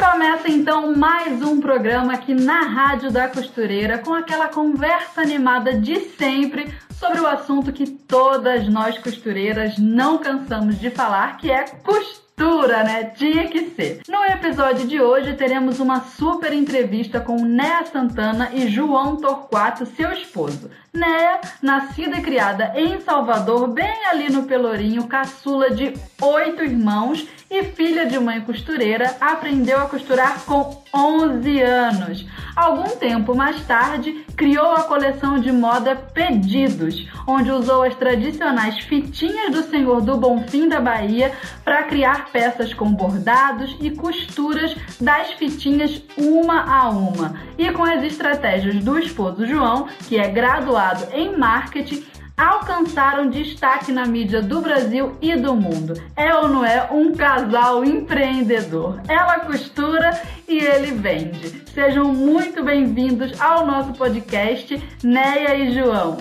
Começa então mais um programa aqui na Rádio da Costureira com aquela conversa animada de sempre sobre o assunto que todas nós costureiras não cansamos de falar, que é costura, né? Tinha que ser. No episódio de hoje teremos uma super entrevista com Néa Santana e João Torquato, seu esposo. Néa, nascida e criada em Salvador, bem ali no Pelourinho, caçula de oito irmãos e filha de mãe costureira, aprendeu a costurar com 11 anos. Algum tempo mais tarde, criou a coleção de moda Pedidos, onde usou as tradicionais fitinhas do Senhor do Bonfim da Bahia para criar peças com bordados e costuras das fitinhas uma a uma. E com as estratégias do esposo João, que é graduado em marketing, alcançaram destaque na mídia do Brasil e do mundo. É ou não é um casal empreendedor? Ela costura e ele vende. Sejam muito bem-vindos ao nosso podcast, Neia e João.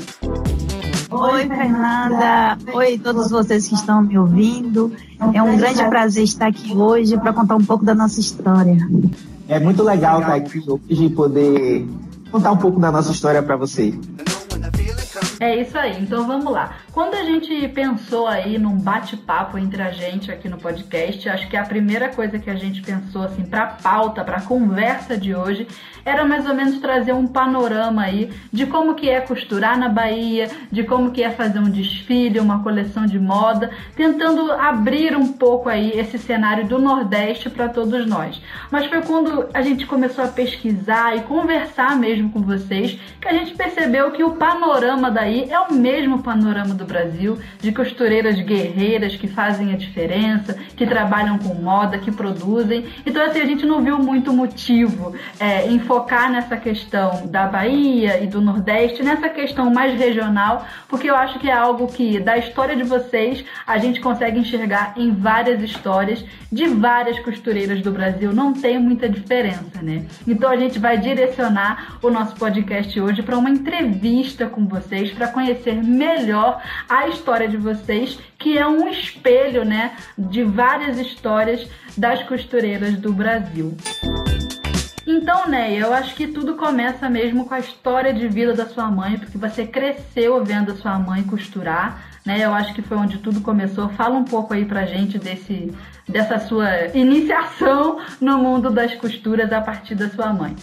Oi, Fernanda. Oi, todos vocês que estão me ouvindo. É um grande prazer estar aqui hoje para contar um pouco da nossa história. É muito legal estar aqui hoje e poder contar um pouco da nossa história para você. É isso aí, então vamos lá. Quando a gente pensou aí num bate-papo entre a gente aqui no podcast, acho que a primeira coisa que a gente pensou assim para pauta, para conversa de hoje, era mais ou menos trazer um panorama aí de como que é costurar na Bahia, de como que é fazer um desfile, uma coleção de moda, tentando abrir um pouco aí esse cenário do Nordeste para todos nós. Mas foi quando a gente começou a pesquisar e conversar mesmo com vocês que a gente percebeu que o panorama daí é o mesmo panorama do Brasil, de costureiras guerreiras que fazem a diferença, que trabalham com moda, que produzem. Então assim, a gente não viu muito motivo é, em focar nessa questão da Bahia e do Nordeste, nessa questão mais regional, porque eu acho que é algo que da história de vocês a gente consegue enxergar em várias histórias de várias costureiras do Brasil. Não tem muita diferença, né? Então a gente vai direcionar o nosso podcast hoje para uma entrevista com vocês para conhecer melhor a história de vocês, que é um espelho, né, de várias histórias das costureiras do Brasil. Então, né, eu acho que tudo começa mesmo com a história de vida da sua mãe, porque você cresceu vendo a sua mãe costurar, né? Eu acho que foi onde tudo começou. Fala um pouco aí pra gente desse dessa sua iniciação no mundo das costuras a partir da sua mãe.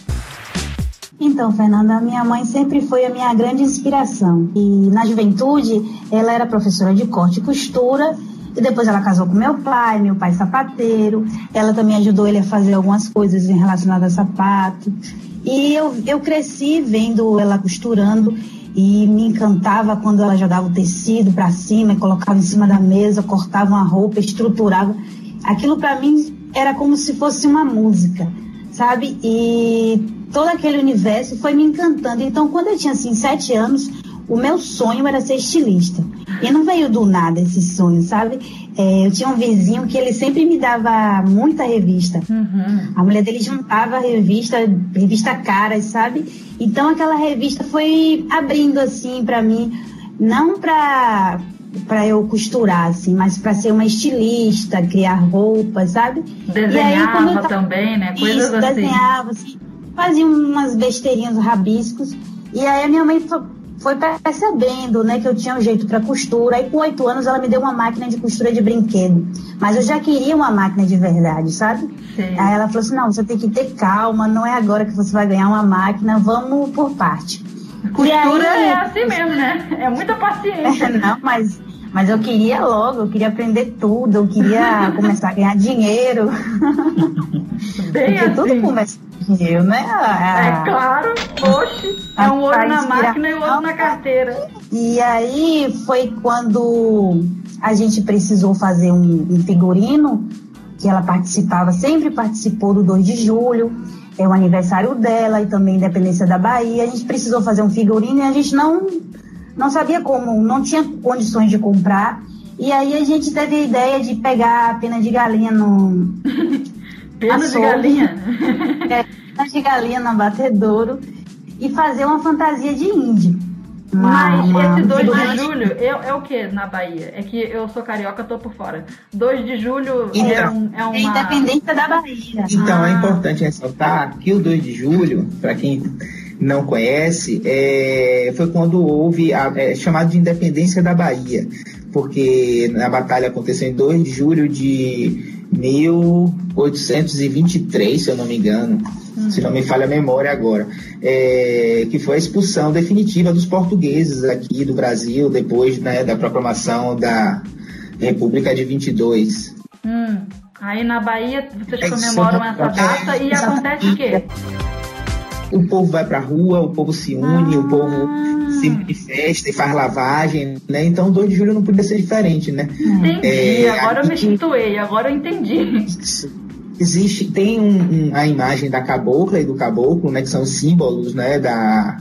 Então, Fernanda, minha mãe sempre foi a minha grande inspiração. E na juventude, ela era professora de corte e costura e depois ela casou com meu pai, meu pai sapateiro. Ela também ajudou ele a fazer algumas coisas relacionadas a sapato. E eu, eu cresci vendo ela costurando e me encantava quando ela jogava o tecido para cima e colocava em cima da mesa, cortava uma roupa, estruturava. Aquilo para mim era como se fosse uma música, sabe? E todo aquele universo foi me encantando. Então, quando eu tinha assim sete anos, o meu sonho era ser estilista. E não veio do nada esse sonho, sabe? É, eu tinha um vizinho que ele sempre me dava muita revista. Uhum. A mulher dele juntava revista, revista caras, sabe? Então aquela revista foi abrindo assim para mim, não para para eu costurar, assim, mas para ser uma estilista, criar roupas, sabe? Desenhava aí, tava... também, né? Coisas Isso, assim. desenhava, assim, fazia umas besteirinhas, rabiscos. E aí a minha mãe foi percebendo, né, que eu tinha um jeito para costura. Aí com oito anos ela me deu uma máquina de costura de brinquedo. Mas eu já queria uma máquina de verdade, sabe? Sim. Aí ela falou assim, não, você tem que ter calma, não é agora que você vai ganhar uma máquina, vamos por parte. Costura aí, é assim mesmo, né? É muita paciência. não, mas mas eu queria logo, eu queria aprender tudo, eu queria começar a ganhar dinheiro. Bem Porque assim. tudo começa dinheiro, né? É claro, oxe, é um olho na máquina e o outro na carteira. E aí foi quando a gente precisou fazer um, um figurino que ela participava, sempre participou do 2 de julho, é o aniversário dela e também Independência da Bahia. A gente precisou fazer um figurino e a gente não, não sabia como, não tinha condições de comprar. E aí a gente teve a ideia de pegar a pena de galinha no. Pena de galinha? é, pena de galinha no abatedouro e fazer uma fantasia de índio. Mas esse 2 de julho é, é, o que na Bahia? É que eu sou carioca, tô por fora. 2 de julho é então, é, um, é uma. É independência da Bahia. Então é ah. é importante ressaltar que o 2 de julho, para quem não conhece, é, foi quando houve a, é, chamado de independência da Bahia, porque a batalha aconteceu em 2 de julho de 1823, se eu não me engano, uhum. se não me falha a memória agora, é, que foi a expulsão definitiva dos portugueses aqui do Brasil depois né, da proclamação da República de 22. Hum. Aí na Bahia vocês é, comemoram essa data e acontece o quê? O povo vai para a rua, o povo se une, ah. o povo se manifesta e faz lavagem, né? Então 2 de julho não podia ser diferente, né? Entendi, é, agora eu me situei, agora eu entendi. Existe, tem um, um, a imagem da cabocla e do caboclo, né? Que são símbolos, né? Da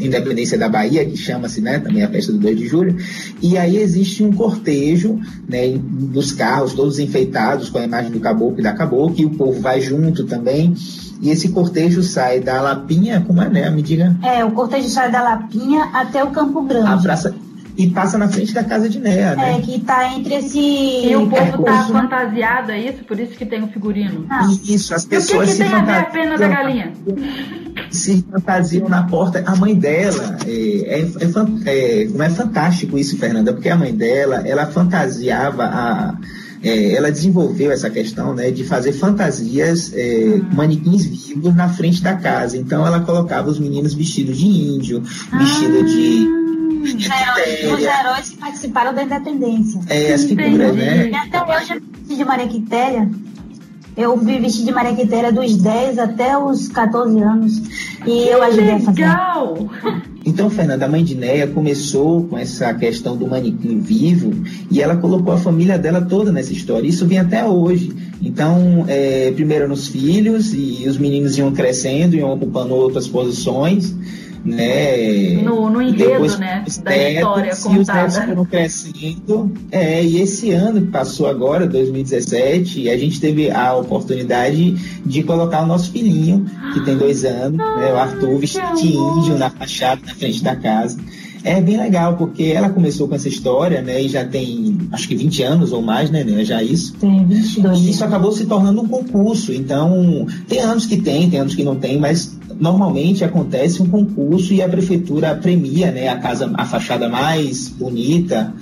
independência da Bahia, que chama-se, né? Também a festa do 2 de julho. E aí existe um cortejo, né? Dos carros, todos enfeitados com a imagem do caboclo e da cabocla, e o povo vai junto também. E esse cortejo sai da Lapinha, como é, né? Me diga. É, o cortejo sai da Lapinha até o Campo Grande. A praça, e passa na frente da casa de Néa, né? É, que está entre esse. E o povo tá fantasiado, é isso? Por isso que tem o figurino. Ah. Isso, as pessoas. E o que, que tem a ver a pena da galinha? Se fantasiam na porta. A mãe dela, é, é, é, é, é fantástico isso, Fernanda, porque a mãe dela, ela fantasiava a é, ela desenvolveu essa questão né, de fazer fantasias, é, uhum. manequins vivos na frente da casa. Então ela colocava os meninos vestidos de índio, vestidos de. Ah. Os heróis que participaram da independência. É, as figuras, né? E até hoje eu vesti de Maria Quitéria. Eu me vesti de Maria Quitéria dos 10 até os 14 anos. E eu ajudei a fazer. Legal! Então, Fernanda, a mãe de Néia começou com essa questão do manequim vivo e ela colocou a família dela toda nessa história. Isso vem até hoje. Então, é, primeiro nos filhos e os meninos iam crescendo, iam ocupando outras posições né? No, no enredo, Depois, né? Da história contada. E os netos foram crescendo. É, e esse ano que passou agora, 2017, a gente teve a oportunidade de colocar o nosso filhinho, que tem dois anos, né? O Arthur, vestido de índio na fachada, na frente da casa. É bem legal, porque ela começou com essa história, né? E já tem, acho que 20 anos ou mais, né, né? Já isso. Tem, 22. Isso acabou se tornando um concurso. Então, tem anos que tem, tem anos que não tem, mas normalmente acontece um concurso e a prefeitura premia, né? A casa, a fachada mais bonita.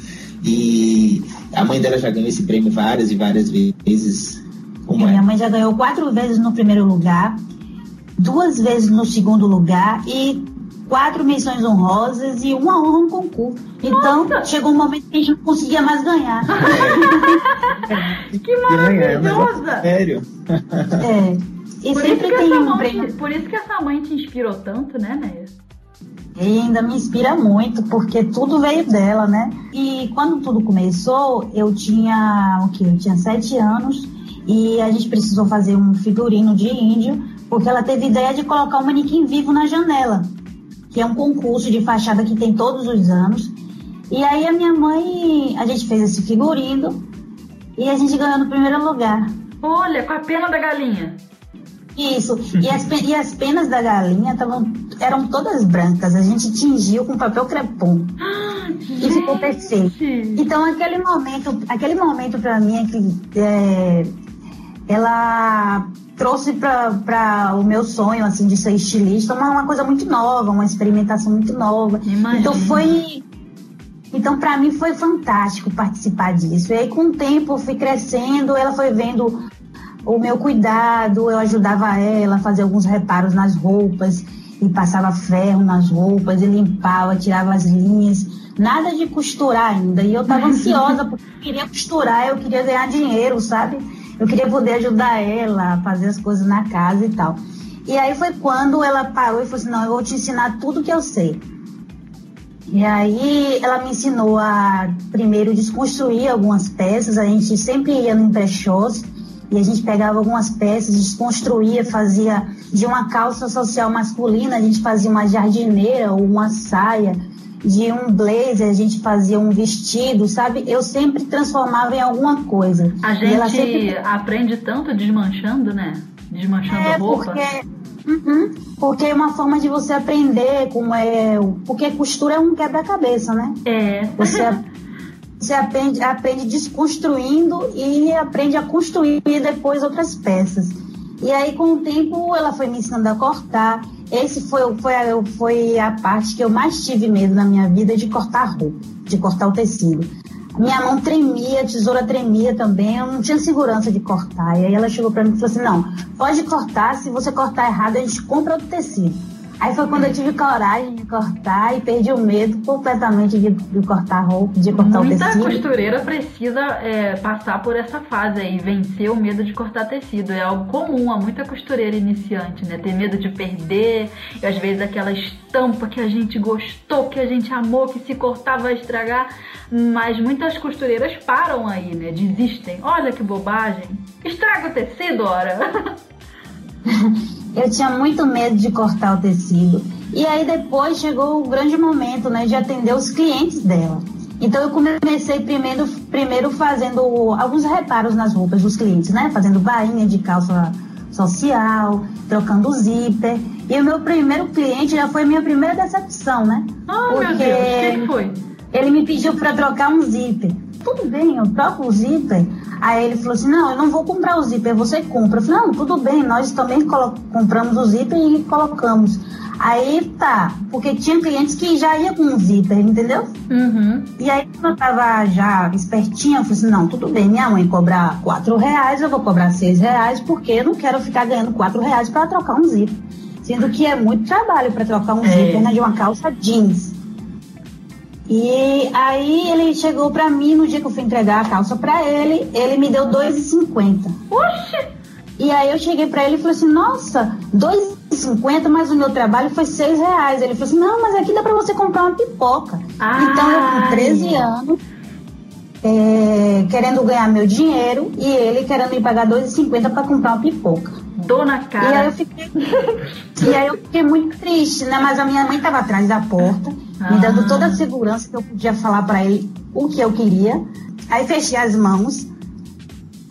E a mãe dela já ganhou esse prêmio várias e várias vezes. Como é? Minha mãe já ganhou quatro vezes no primeiro lugar, duas vezes no segundo lugar e quatro menções honrosas e uma honra um concurso. Então, Nossa. chegou um momento que a gente não conseguia mais ganhar. É. que maravilhosa! É, sério. É. E por sempre tem um mãe, prêmio. Por isso que essa mãe te inspirou tanto, né, Néia? E ainda me inspira muito, porque tudo veio dela, né? E quando tudo começou, eu tinha o quê? Eu tinha sete anos e a gente precisou fazer um figurino de índio, porque ela teve ideia de colocar um manequim vivo na janela que é um concurso de fachada que tem todos os anos. E aí a minha mãe, a gente fez esse figurino e a gente ganhou no primeiro lugar. Olha, com a pena da galinha. Isso. E as, e as penas da galinha tavam, eram todas brancas. A gente tingiu com papel crepom. Ah, e ficou perfeito. Então aquele momento, aquele momento para mim é que é, ela trouxe para o meu sonho assim de ser estilista uma, uma, coisa muito nova, uma experimentação muito nova. Imagina. Então foi então para mim foi fantástico participar disso. E aí com o tempo eu fui crescendo, ela foi vendo o meu cuidado, eu ajudava ela a fazer alguns reparos nas roupas e passava ferro nas roupas, e limpava, tirava as linhas, nada de costurar ainda. E eu estava ansiosa porque eu queria costurar, eu queria ganhar dinheiro, sabe? Eu queria poder ajudar ela a fazer as coisas na casa e tal. E aí foi quando ela parou e falou assim: não, eu vou te ensinar tudo que eu sei. E aí ela me ensinou a primeiro desconstruir algumas peças. A gente sempre ia no emprechós e a gente pegava algumas peças, desconstruía, fazia de uma calça social masculina, a gente fazia uma jardineira ou uma saia, de um blazer, a gente fazia um vestido, sabe? Eu sempre transformava em alguma coisa. A gente sempre... aprende tanto desmanchando, né? Desmanchando é, a roupa. Porque... Uhum, porque é uma forma de você aprender como é. Porque costura é um quebra-cabeça, né? É. Você, você aprende, aprende desconstruindo e aprende a construir depois outras peças. E aí, com o tempo, ela foi me ensinando a cortar. Esse foi, foi, a, foi a parte que eu mais tive medo na minha vida de cortar roupa, de cortar o tecido. Minha mão tremia, a tesoura tremia também, eu não tinha segurança de cortar. E aí ela chegou para mim e falou assim: não, pode cortar, se você cortar errado, a gente compra outro tecido. Aí foi quando eu tive coragem de cortar e perdi o medo completamente de, de cortar roupa, de cortar Muita o tecido. Muita costureira precisa é, passar por essa fase aí, vencer o medo de cortar tecido. É algo comum a muita costureira iniciante, né? Ter medo de perder, e às vezes aquela estampa que a gente gostou, que a gente amou, que se cortar vai estragar. Mas muitas costureiras param aí, né? Desistem. Olha que bobagem. Estraga o tecido, ora. eu tinha muito medo de cortar o tecido. E aí depois chegou o grande momento, né, de atender os clientes dela. Então eu comecei primeiro, primeiro fazendo alguns reparos nas roupas dos clientes, né, fazendo bainha de calça social, trocando zíper. E o meu primeiro cliente já foi minha primeira decepção, né? Oh, porque meu Deus, quem foi? Ele me pediu para trocar um zíper. Tudo bem, eu troco o zíper. Aí ele falou assim: Não, eu não vou comprar o zíper, você compra. Eu falei: Não, tudo bem, nós também compramos o zíper e colocamos. Aí tá, porque tinha clientes que já ia com o zíper, entendeu? Uhum. E aí, quando eu tava já espertinha, eu falei assim: Não, tudo bem, minha mãe cobrar quatro reais, eu vou cobrar seis reais, porque eu não quero ficar ganhando quatro reais para trocar um zíper. Sendo que é muito trabalho para trocar um é. zíper né, de uma calça jeans. E aí ele chegou para mim no dia que eu fui entregar a calça para ele, ele me deu 2,50. Oxi! E aí eu cheguei para ele e falei assim, nossa, 2,50, mas o meu trabalho foi 6 reais. Ele falou assim, não, mas aqui dá para você comprar uma pipoca. Ai. Então eu com 13 anos, é, querendo ganhar meu dinheiro e ele querendo me pagar 2,50 para comprar uma pipoca. Dona cara. E aí eu fiquei, e aí eu fiquei muito triste, né? Mas a minha mãe estava atrás da porta me dando toda a segurança que eu podia falar para ele o que eu queria. Aí fechei as mãos,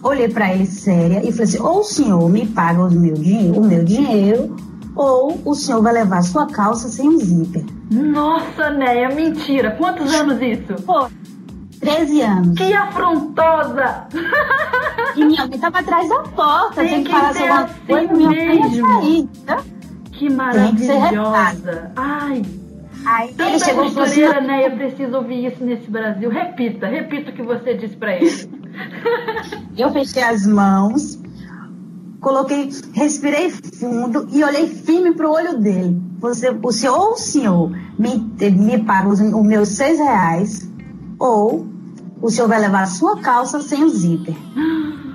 olhei para ele séria e falei assim: ou o senhor me paga o meu, dinheiro, o meu dinheiro, ou o senhor vai levar sua calça sem um zíper. Nossa, Néia, mentira. Quantos anos isso? Pô, 13 anos. Que afrontosa! E minha mãe tava atrás da porta, tem, que falar alguma assim coisa, minha mãe ia sair, tá? Que maravilhosa! Ai, Aí Tanta ele chegou costureira, assim, né? Eu preciso ouvir isso nesse Brasil. Repita, repita o que você disse para ele. eu fechei as mãos, coloquei, respirei fundo e olhei firme pro olho dele. Você, o senhor ou o senhor me, me paga os, os meus seis reais, ou o senhor vai levar a sua calça sem o zíper.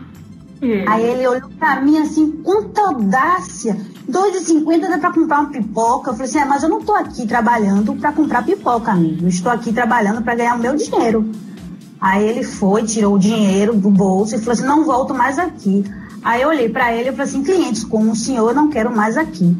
Aí ele olhou para mim assim, com tanta audácia. 2,50 dá para comprar uma pipoca. Eu falei assim, é, mas eu não estou aqui trabalhando para comprar pipoca, amigo. Eu estou aqui trabalhando para ganhar o meu dinheiro. Aí ele foi, tirou o dinheiro do bolso e falou assim, não volto mais aqui. Aí eu olhei para ele e falei assim, clientes como o senhor, eu não quero mais aqui.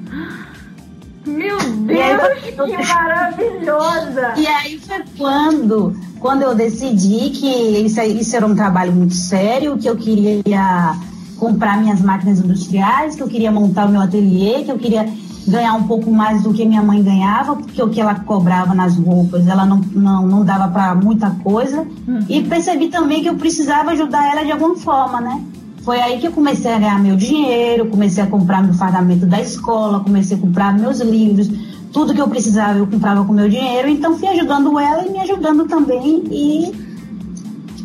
Meu Deus, eu... que maravilhosa! E aí foi quando, quando eu decidi que isso, isso era um trabalho muito sério, que eu queria comprar minhas máquinas industriais, que eu queria montar o meu ateliê, que eu queria ganhar um pouco mais do que minha mãe ganhava, porque o que ela cobrava nas roupas, ela não, não, não dava para muita coisa. Uhum. E percebi também que eu precisava ajudar ela de alguma forma, né? Foi aí que eu comecei a ganhar meu dinheiro, comecei a comprar meu fardamento da escola, comecei a comprar meus livros, tudo que eu precisava eu comprava com meu dinheiro, então fui ajudando ela e me ajudando também e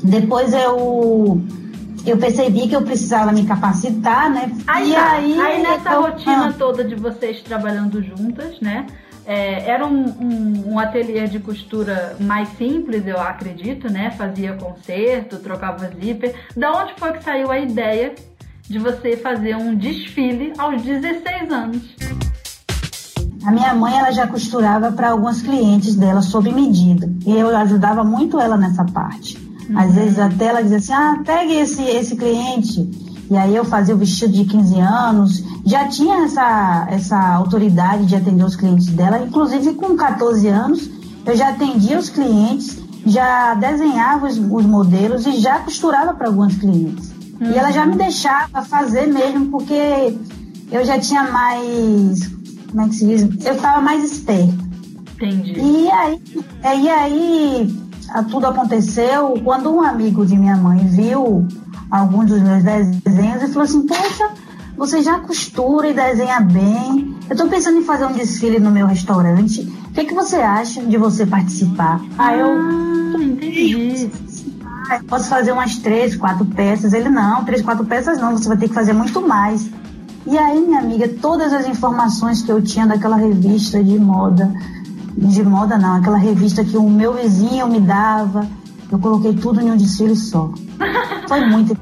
depois eu eu percebi que eu precisava me capacitar, né? Aí, e tá. aí, aí nessa eu, rotina ah, toda de vocês trabalhando juntas, né? É, era um, um, um, ateliê de costura mais simples, eu acredito, né? Fazia conserto, trocava zíper. Da onde foi que saiu a ideia de você fazer um desfile aos 16 anos? A minha mãe ela já costurava para alguns clientes dela sob medida. E eu ajudava muito ela nessa parte. Uhum. Às vezes até ela dizia assim: ah, pegue esse, esse cliente E aí eu fazia o vestido de 15 anos, já tinha essa, essa autoridade de atender os clientes dela, inclusive com 14 anos eu já atendia os clientes, já desenhava os, os modelos e já costurava para alguns clientes. Uhum. E ela já me uhum. deixava fazer mesmo, porque eu já tinha mais. Como é que se diz? Eu estava mais esperta. Entendi. E aí, e aí tudo aconteceu quando um amigo de minha mãe viu alguns dos meus desenhos e falou assim: Poxa, você já costura e desenha bem. Eu estou pensando em fazer um desfile no meu restaurante. O que, é que você acha de você participar? Ah, Aí eu. Ah, entendi. posso fazer umas três, quatro peças. Ele, não, três, quatro peças não, você vai ter que fazer muito mais. E aí, minha amiga, todas as informações que eu tinha daquela revista de moda, de moda não, aquela revista que o meu vizinho me dava, eu coloquei tudo em um desfile só. Foi muito.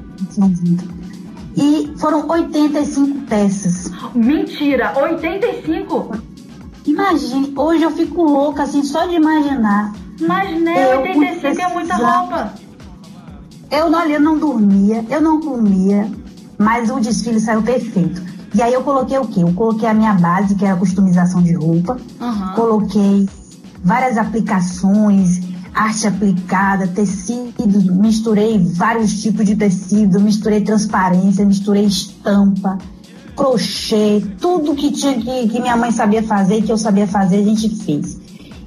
E foram 85 peças. Mentira, 85? Imagine, hoje eu fico louca assim só de imaginar. Mas né, 85 é muita roupa. Eu, olha, eu não dormia, eu não comia, mas o desfile saiu perfeito. E aí eu coloquei o quê? Eu coloquei a minha base, que era a customização de roupa. Uhum. Coloquei várias aplicações, arte aplicada, tecidos, misturei vários tipos de tecido, misturei transparência, misturei estampa, crochê, tudo que tinha que, que minha mãe sabia fazer, que eu sabia fazer, a gente fez.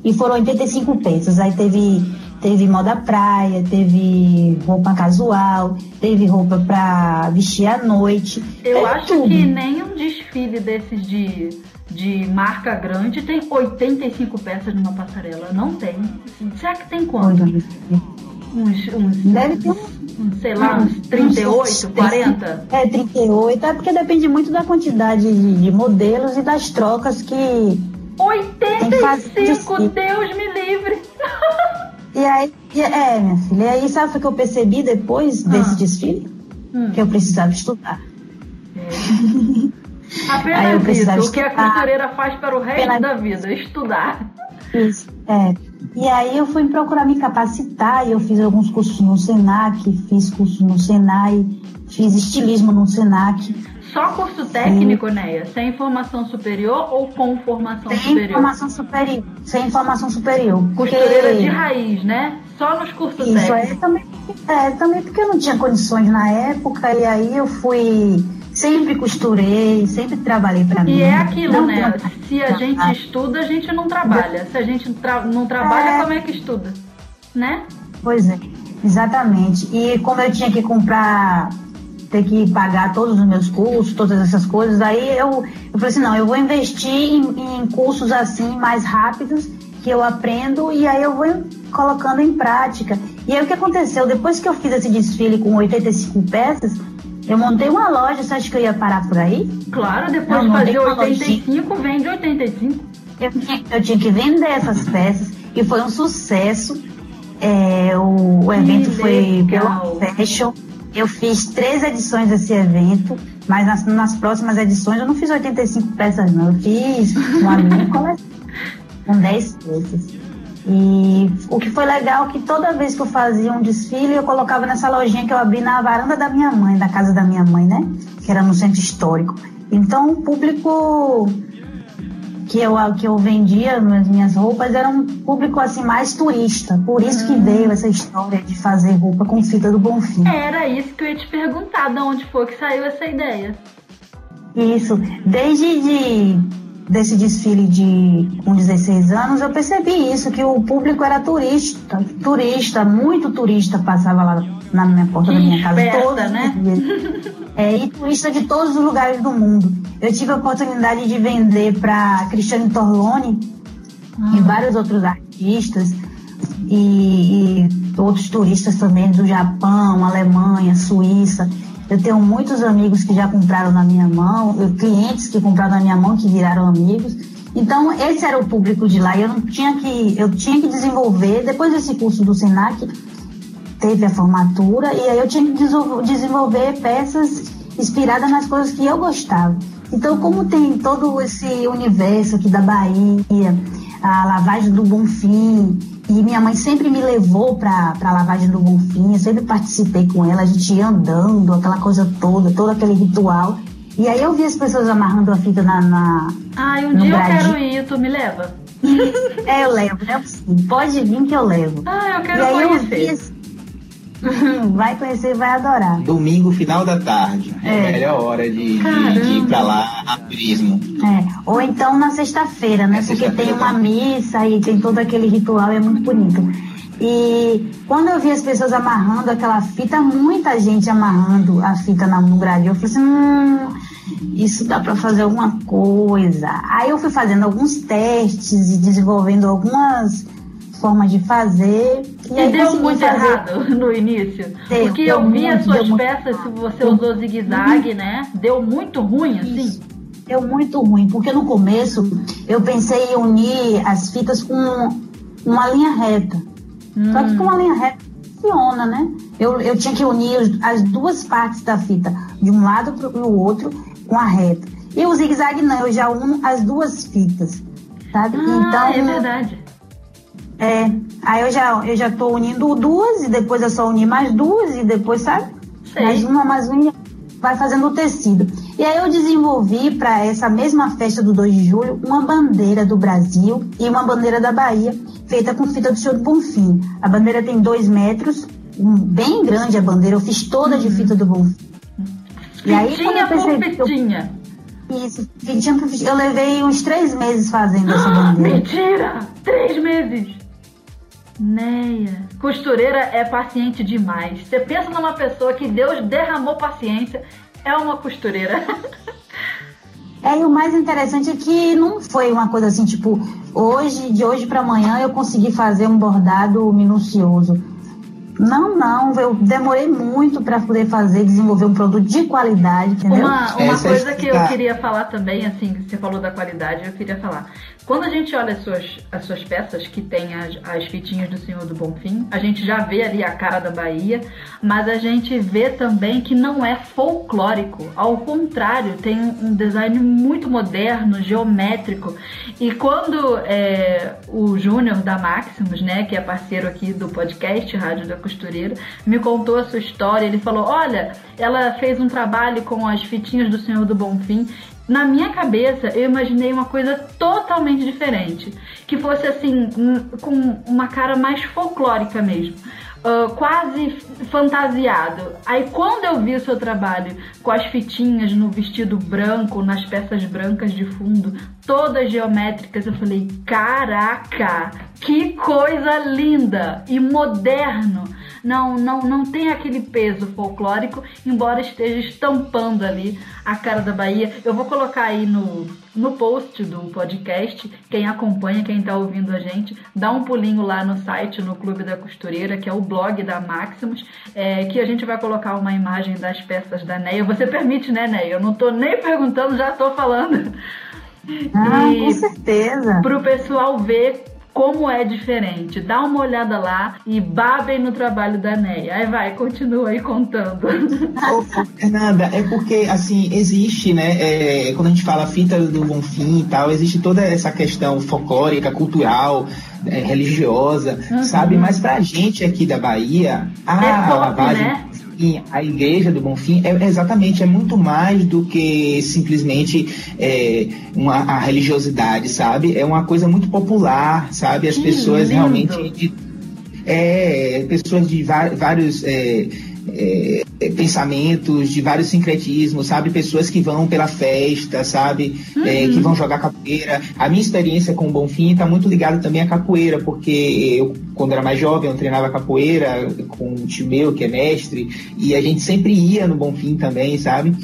E foram 85 peças. Aí teve Teve moda praia, teve roupa casual, teve roupa pra vestir à noite. Eu acho tudo. que nenhum desfile desses de, de marca grande tem 85 peças numa passarela. Não tem. Será que tem quanto? Uns, uns, Deve ter uns, sei lá, uns 38, 40? É, 38. É porque depende muito da quantidade de, de modelos e das trocas que. 85, Deus me livre! E aí, é, minha filha, e aí sabe o que eu percebi depois ah. desse desfile? Hum. Que eu precisava estudar. É. Apenas isso, o que a costureira faz para o resto Pela... da vida, estudar. Isso, é. E aí eu fui procurar me capacitar e eu fiz alguns cursos no Senac, fiz curso no Senai, fiz estilismo no Senac. Só curso técnico, Sim. Neia? Sem formação superior ou com formação sem superior? Formação superior? Sem formação superior. Costureira de raiz, né? Só nos cursos Isso, técnicos. É, também, é, também porque eu não tinha condições na época e aí eu fui sempre costurei, sempre trabalhei para mim. E é aquilo, não né? Se a gente estuda, a gente não trabalha. Se a gente tra não trabalha, é... como é que estuda? Né? Pois é, exatamente. E como eu tinha que comprar ter que pagar todos os meus cursos, todas essas coisas. Aí eu, eu falei assim, não, eu vou investir em, em cursos assim mais rápidos que eu aprendo e aí eu vou colocando em prática. E aí o que aconteceu? Depois que eu fiz esse desfile com 85 peças, eu montei uma loja, você acha que eu ia parar por aí? Claro, depois de fazer 85, vende 85. Eu tinha, eu tinha que vender essas peças e foi um sucesso. É, o, o evento foi pelo Fashion. Eu fiz três edições desse evento, mas nas, nas, próximas edições eu não fiz 85 peças, não. Eu fiz uma mini coleção com 10 peças. E o que foi legal é que toda vez que eu fazia um desfile, eu colocava nessa lojinha que eu abri na varanda da minha mãe, da casa da minha mãe, né? Que era no centro histórico. Então o público que eu, que eu vendia nas minhas roupas era um público assim mais turista. Por isso que hum. veio essa história de fazer roupa com fita do Bonfim. Era isso que eu ia te perguntar, de onde foi que saiu essa ideia. Isso, desde de, desse desfile de com 16 anos, eu percebi isso, que o público era turista, turista, muito turista passava lá na minha porta que da minha casa todos né? É, e turista de todos os lugares do mundo. Eu tive a oportunidade de vender para Cristiane Torlone ah. e vários outros artistas e, e, outros turistas também do Japão, Alemanha, Suíça. Eu tenho muitos amigos que já compraram na minha mão, clientes que compraram na minha mão que viraram amigos. Então esse era o público de lá. Eu não tinha que, eu tinha que desenvolver depois desse curso do Senac teve a formatura e aí eu tinha que desenvolver peças inspirada nas coisas que eu gostava. Então, como tem todo esse universo aqui da Bahia, a lavagem do Bonfim, e minha mãe sempre me levou para a lavagem do Bonfim, eu sempre participei com ela, a gente ia andando, aquela coisa toda, todo aquele ritual. E aí eu vi as pessoas amarrando a fita na. na Ai, um dia eu quero ir, tu me leva? é, eu levo, né? Pode vir que eu levo. Ah, eu quero e aí conhecer. Eu vi, vai conhecer vai adorar. Domingo, final da tarde. É, é a melhor hora de, de, de, ir pra lá a turismo. É. Ou então na sexta-feira, né? É Porque sexta tem uma missa e tem todo aquele ritual, é muito bonito. E quando eu vi as pessoas amarrando aquela fita, muita gente amarrando a fita no gradil, eu falei assim, hum, isso dá para fazer alguma coisa. Aí eu fui fazendo alguns testes e desenvolvendo algumas formas de fazer. E, e deu muito fazer... errado no início. Deu, porque deu eu vi muito, as suas peças, se você usou zigue-zague, uhum. né? Deu muito ruim, assim. Isso. Deu muito ruim, porque no começo eu pensei em unir as fitas com uma linha reta. Hum. Só que com uma linha reta funciona, né? Eu, eu tinha que unir as duas partes da fita, de um lado para o outro, com a reta. E o zigue-zague não, eu já uno as duas fitas, sabe? Ah, então, é verdade. É, aí eu já, eu já tô unindo duas e depois eu só unir mais duas e depois, sabe? Sei. Mais uma, mais uma, vai fazendo o tecido. E aí eu desenvolvi para essa mesma festa do 2 de julho uma bandeira do Brasil e uma bandeira da Bahia feita com fita do Senhor do Bonfim. A bandeira tem dois metros, bem grande a bandeira, eu fiz toda de fita do Bonfim. E aí quando eu percebi que eu, isso, eu levei uns três meses fazendo essa bandeira. Mentira! Três meses! Neia, costureira é paciente demais. Você pensa numa pessoa que Deus derramou paciência, é uma costureira. É, e o mais interessante é que não foi uma coisa assim, tipo, hoje, de hoje para amanhã eu consegui fazer um bordado minucioso. Não, não, eu demorei muito para poder fazer, desenvolver um produto de qualidade, entendeu? Uma, uma coisa que eu queria falar também, assim, que você falou da qualidade, eu queria falar. Quando a gente olha as suas, as suas peças, que tem as, as fitinhas do Senhor do Bonfim, a gente já vê ali a cara da Bahia, mas a gente vê também que não é folclórico. Ao contrário, tem um design muito moderno, geométrico. E quando é, o Júnior da Maximus, né, que é parceiro aqui do podcast Rádio da Costureira, me contou a sua história, ele falou: olha, ela fez um trabalho com as fitinhas do Senhor do Bonfim na minha cabeça eu imaginei uma coisa totalmente diferente, que fosse assim com uma cara mais folclórica mesmo. Uh, quase fantasiado. Aí quando eu vi o seu trabalho com as fitinhas no vestido branco, nas peças brancas de fundo, todas geométricas, eu falei: caraca, que coisa linda e moderno! Não, não, não tem aquele peso folclórico, embora esteja estampando ali a cara da Bahia. Eu vou colocar aí no, no post do podcast, quem acompanha, quem está ouvindo a gente, dá um pulinho lá no site, no Clube da Costureira, que é o blog da Maximus, é, que a gente vai colocar uma imagem das peças da Neia. Você permite, né, Neia? Eu não estou nem perguntando, já estou falando. Ah, e com certeza. Para o pessoal ver como é diferente. Dá uma olhada lá e babem no trabalho da Neia. Aí vai, continua aí contando. Fernanda, é porque, assim, existe, né, é, quando a gente fala fita do Bonfim e tal, existe toda essa questão folclórica, cultural, é, religiosa, uhum. sabe? Mas pra gente aqui da Bahia, a, é pop, lavagem... Né? Bonfim, a igreja do Bonfim, é, exatamente, é muito mais do que simplesmente é, uma, a religiosidade, sabe? É uma coisa muito popular, sabe? As que pessoas lindo. realmente. De, é, pessoas de vários. É, é, pensamentos, de vários sincretismos, sabe? Pessoas que vão pela festa, sabe? Uhum. É, que vão jogar capoeira. A minha experiência com o Bonfim está muito ligada também à capoeira, porque eu, quando era mais jovem, eu treinava capoeira com um tio meu, que é mestre, e a gente sempre ia no Bonfim também, sabe?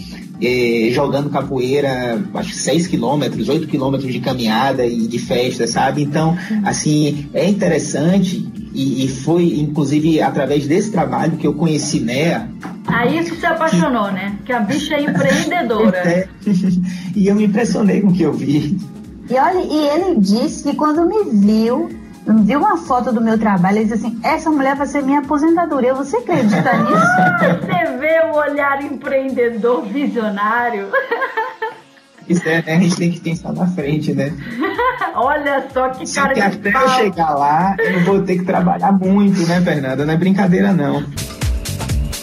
É, jogando capoeira, acho que 6 quilômetros, 8 quilômetros de caminhada e de festa, sabe? Então, uhum. assim, é interessante e, e, foi, inclusive, através desse trabalho que eu conheci Nea. Aí isso se apaixonou, né? Que a bicha é empreendedora. É. e eu me impressionei com o que eu vi. E olha, e ele disse que quando me viu, viu uma foto do meu trabalho e disse assim: essa mulher vai ser minha aposentadoria. Você acredita nisso? Você vê o olhar empreendedor visionário. Isso é? A gente tem que pensar na frente, né? Olha só que cara que até pau. eu chegar lá, eu vou ter que trabalhar muito, né, Fernanda? Não é brincadeira, não.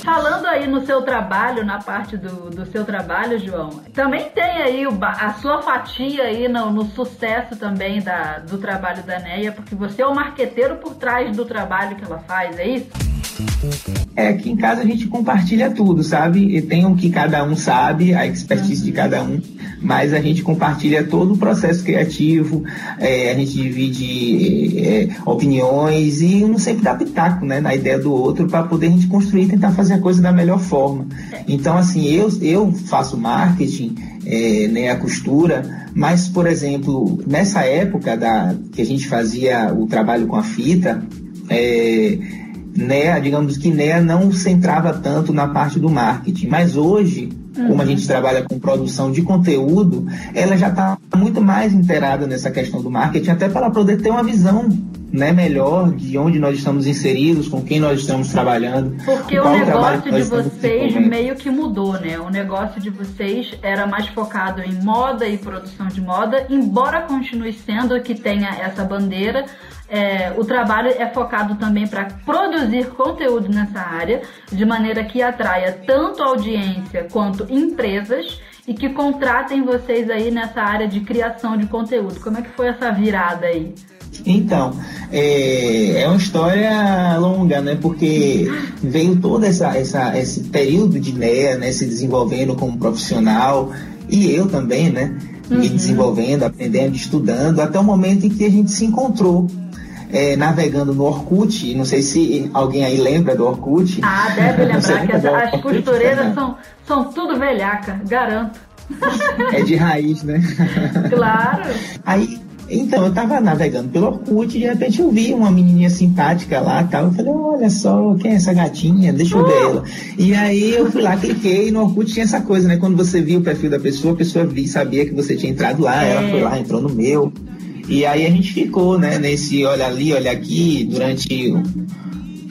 Falando aí no seu trabalho, na parte do, do seu trabalho, João, também tem aí o, a sua fatia aí no, no sucesso também da, do trabalho da Neia, porque você é o marqueteiro por trás do trabalho que ela faz, é isso? É, aqui em casa a gente compartilha tudo, sabe? E tem o que cada um sabe, a expertise de cada um, mas a gente compartilha todo o processo criativo, é, a gente divide é, opiniões e um sempre dá pitaco, né, na ideia do outro para poder a gente construir e tentar fazer a coisa da melhor forma. Então, assim, eu, eu faço marketing, é, né, a costura, mas, por exemplo, nessa época da, que a gente fazia o trabalho com a fita, é, NEA, digamos que NEA não centrava tanto na parte do marketing, mas hoje, uhum. como a gente trabalha com produção de conteúdo, ela já está muito mais inteirada nessa questão do marketing, até para poder ter uma visão né, melhor de onde nós estamos inseridos, com quem nós estamos trabalhando. Porque o negócio de vocês meio que mudou, né? O negócio de vocês era mais focado em moda e produção de moda, embora continue sendo que tenha essa bandeira, é, o trabalho é focado também para produzir conteúdo nessa área, de maneira que atraia tanto audiência quanto empresas e que contratem vocês aí nessa área de criação de conteúdo. Como é que foi essa virada aí? Então, é, é uma história longa, né? Porque veio todo essa, essa, esse período de NEA, né? Se desenvolvendo como profissional e eu também, né? Me uhum. desenvolvendo, aprendendo, estudando, até o momento em que a gente se encontrou é, navegando no Orkut, não sei se alguém aí lembra do Orkut. Ah, deve lembrar que as, as costureiras são, são tudo velhaca, garanto. É de raiz, né? Claro. Aí, então, eu tava navegando pelo Orkut e de repente eu vi uma menininha simpática lá tal. Eu falei, olha só, quem é essa gatinha? Deixa eu ver uh! ela. E aí eu fui lá, cliquei e no Orkut tinha essa coisa, né? Quando você via o perfil da pessoa, a pessoa via, sabia que você tinha entrado lá, é. ela foi lá, entrou no meu. E aí a gente ficou, né, nesse olha ali, olha aqui, durante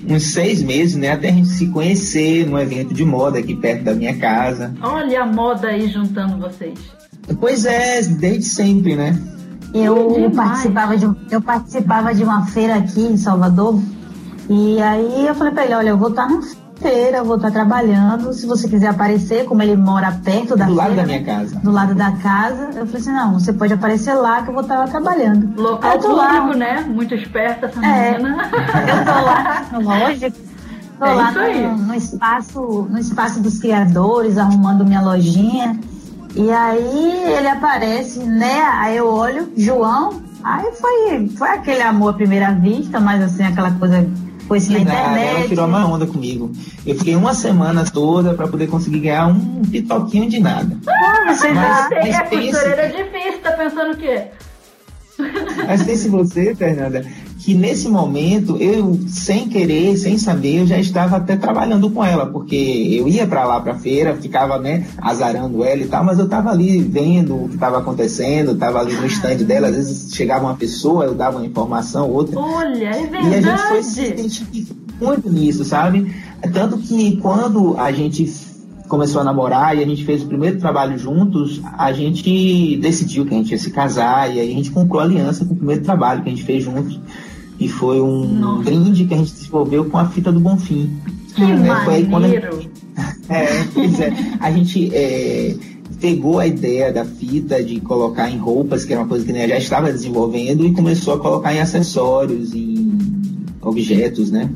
uns seis meses, né, até a gente se conhecer num evento de moda aqui perto da minha casa. Olha a moda aí juntando vocês. Pois é, desde sempre, né? Eu participava, de, eu participava de uma feira aqui em Salvador e aí eu falei pra ele, olha, eu vou estar na feira, vou estar trabalhando. Se você quiser aparecer, como ele mora perto da do feira. Do lado da minha casa. Do lado da casa. Eu falei assim, não, você pode aparecer lá que eu vou estar lá trabalhando. Local público, lá. né? Muito esperta essa é, menina. Eu tô lá, lógico. Tô é lá no, no, espaço, no espaço dos criadores, arrumando minha lojinha. E aí ele aparece, né? Aí eu olho, João. Aí foi, foi aquele amor à primeira vista, mas assim, aquela coisa Pôs na internet. Ela tirou uma onda comigo. Eu fiquei uma semana toda para poder conseguir ganhar um pitoquinho de nada. Ah, você mas, mas, é costureira difícil, tá pensando o quê? Mas pense você, Fernanda, que nesse momento eu, sem querer, sem saber, eu já estava até trabalhando com ela, porque eu ia para lá para feira, ficava, né, azarando ela e tal, mas eu estava ali vendo o que estava acontecendo, estava ali no stand dela, às vezes chegava uma pessoa, eu dava uma informação, outra. Olha, é verdade. E a gente foi se identificando muito nisso, sabe? Tanto que quando a gente começou a namorar e a gente fez o primeiro trabalho juntos, a gente decidiu que a gente ia se casar e aí a gente comprou aliança com o primeiro trabalho que a gente fez juntos. E foi um Nossa. brinde que a gente desenvolveu com a fita do Bonfim. Que né? Foi aí quando a gente... é, pois é. A gente é, pegou a ideia da fita de colocar em roupas, que era uma coisa que a já estava desenvolvendo, e começou a colocar em acessórios, em objetos, né?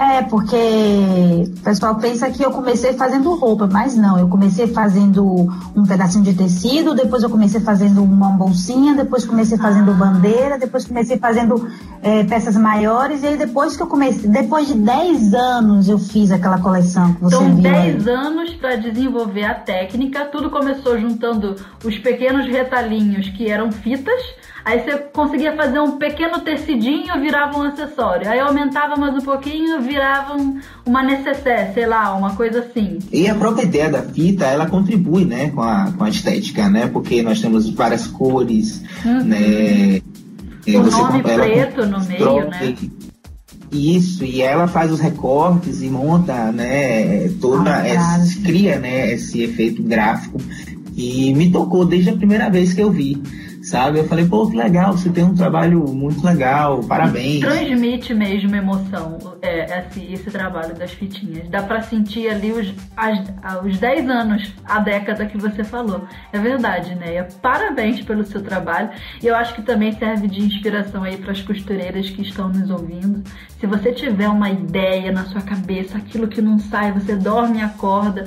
É, porque o pessoal pensa que eu comecei fazendo roupa, mas não, eu comecei fazendo um pedacinho de tecido, depois eu comecei fazendo uma bolsinha, depois comecei fazendo bandeira, depois comecei fazendo é, peças maiores, e aí depois que eu comecei, depois de 10 anos eu fiz aquela coleção que você então, viu. Então, 10 anos para desenvolver a técnica, tudo começou juntando os pequenos retalhinhos que eram fitas Aí você conseguia fazer um pequeno tecidinho, virava um acessório. Aí aumentava mais um pouquinho, virava um, uma necessaire, sei lá, uma coisa assim. E a própria ideia da fita, ela contribui, né, com a, com a estética, né? Porque nós temos várias cores, uhum. né? o nome preto no meio, né? Isso, e ela faz os recortes e monta, né, toda, ah, essa, cria, né, esse efeito gráfico e me tocou desde a primeira vez que eu vi sabe? Eu falei, pô, que legal, você tem um trabalho muito legal, parabéns. Transmite mesmo emoção é, esse, esse trabalho das fitinhas. Dá para sentir ali os, as, os 10 anos, a década que você falou. É verdade, né? Parabéns pelo seu trabalho. E eu acho que também serve de inspiração aí para as costureiras que estão nos ouvindo. Se você tiver uma ideia na sua cabeça, aquilo que não sai, você dorme e acorda,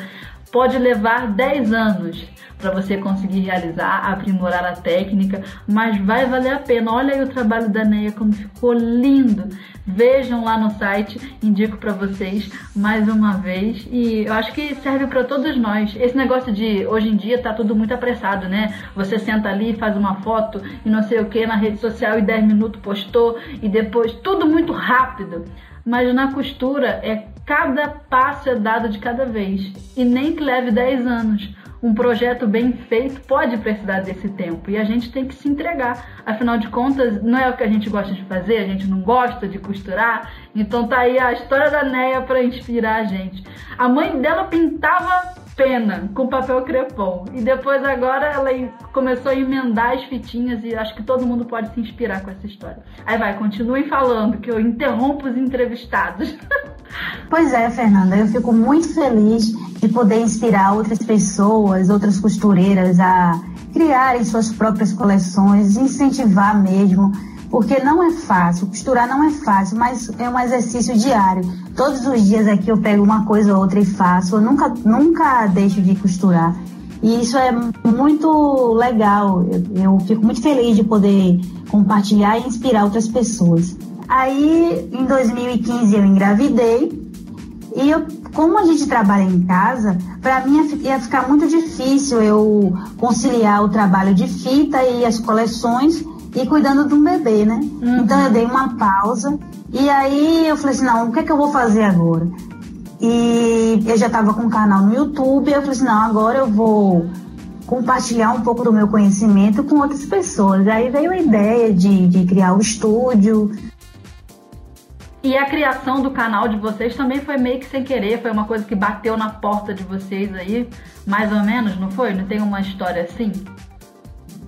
pode levar 10 anos para você conseguir realizar, aprimorar a técnica, mas vai valer a pena. Olha aí o trabalho da Neia como ficou lindo. Vejam lá no site, indico para vocês mais uma vez e eu acho que serve para todos nós. Esse negócio de hoje em dia tá tudo muito apressado, né? Você senta ali, faz uma foto e não sei o que na rede social e 10 minutos postou e depois tudo muito rápido. Mas na costura é cada passo é dado de cada vez e nem que leve 10 anos um projeto bem feito pode precisar desse tempo e a gente tem que se entregar. Afinal de contas, não é o que a gente gosta de fazer, a gente não gosta de costurar. Então tá aí a história da Neia para inspirar a gente. A mãe dela pintava pena com papel crepom e depois agora ela começou a emendar as fitinhas e acho que todo mundo pode se inspirar com essa história. Aí vai, continuem falando que eu interrompo os entrevistados. Pois é, Fernanda, eu fico muito feliz de poder inspirar outras pessoas, outras costureiras a criarem suas próprias coleções, incentivar mesmo, porque não é fácil, costurar não é fácil, mas é um exercício diário. Todos os dias aqui eu pego uma coisa ou outra e faço, eu nunca, nunca deixo de costurar. E isso é muito legal, eu, eu fico muito feliz de poder compartilhar e inspirar outras pessoas. Aí, em 2015, eu engravidei e eu, como a gente trabalha em casa, para mim ia ficar muito difícil eu conciliar o trabalho de fita e as coleções e cuidando de um bebê, né? Uhum. Então eu dei uma pausa e aí eu falei assim, não, o que é que eu vou fazer agora? E eu já estava com um canal no YouTube, eu falei assim, não, agora eu vou compartilhar um pouco do meu conhecimento com outras pessoas. Aí veio a ideia de, de criar o estúdio, e a criação do canal de vocês também foi meio que sem querer, foi uma coisa que bateu na porta de vocês aí, mais ou menos, não foi? Não tem uma história assim?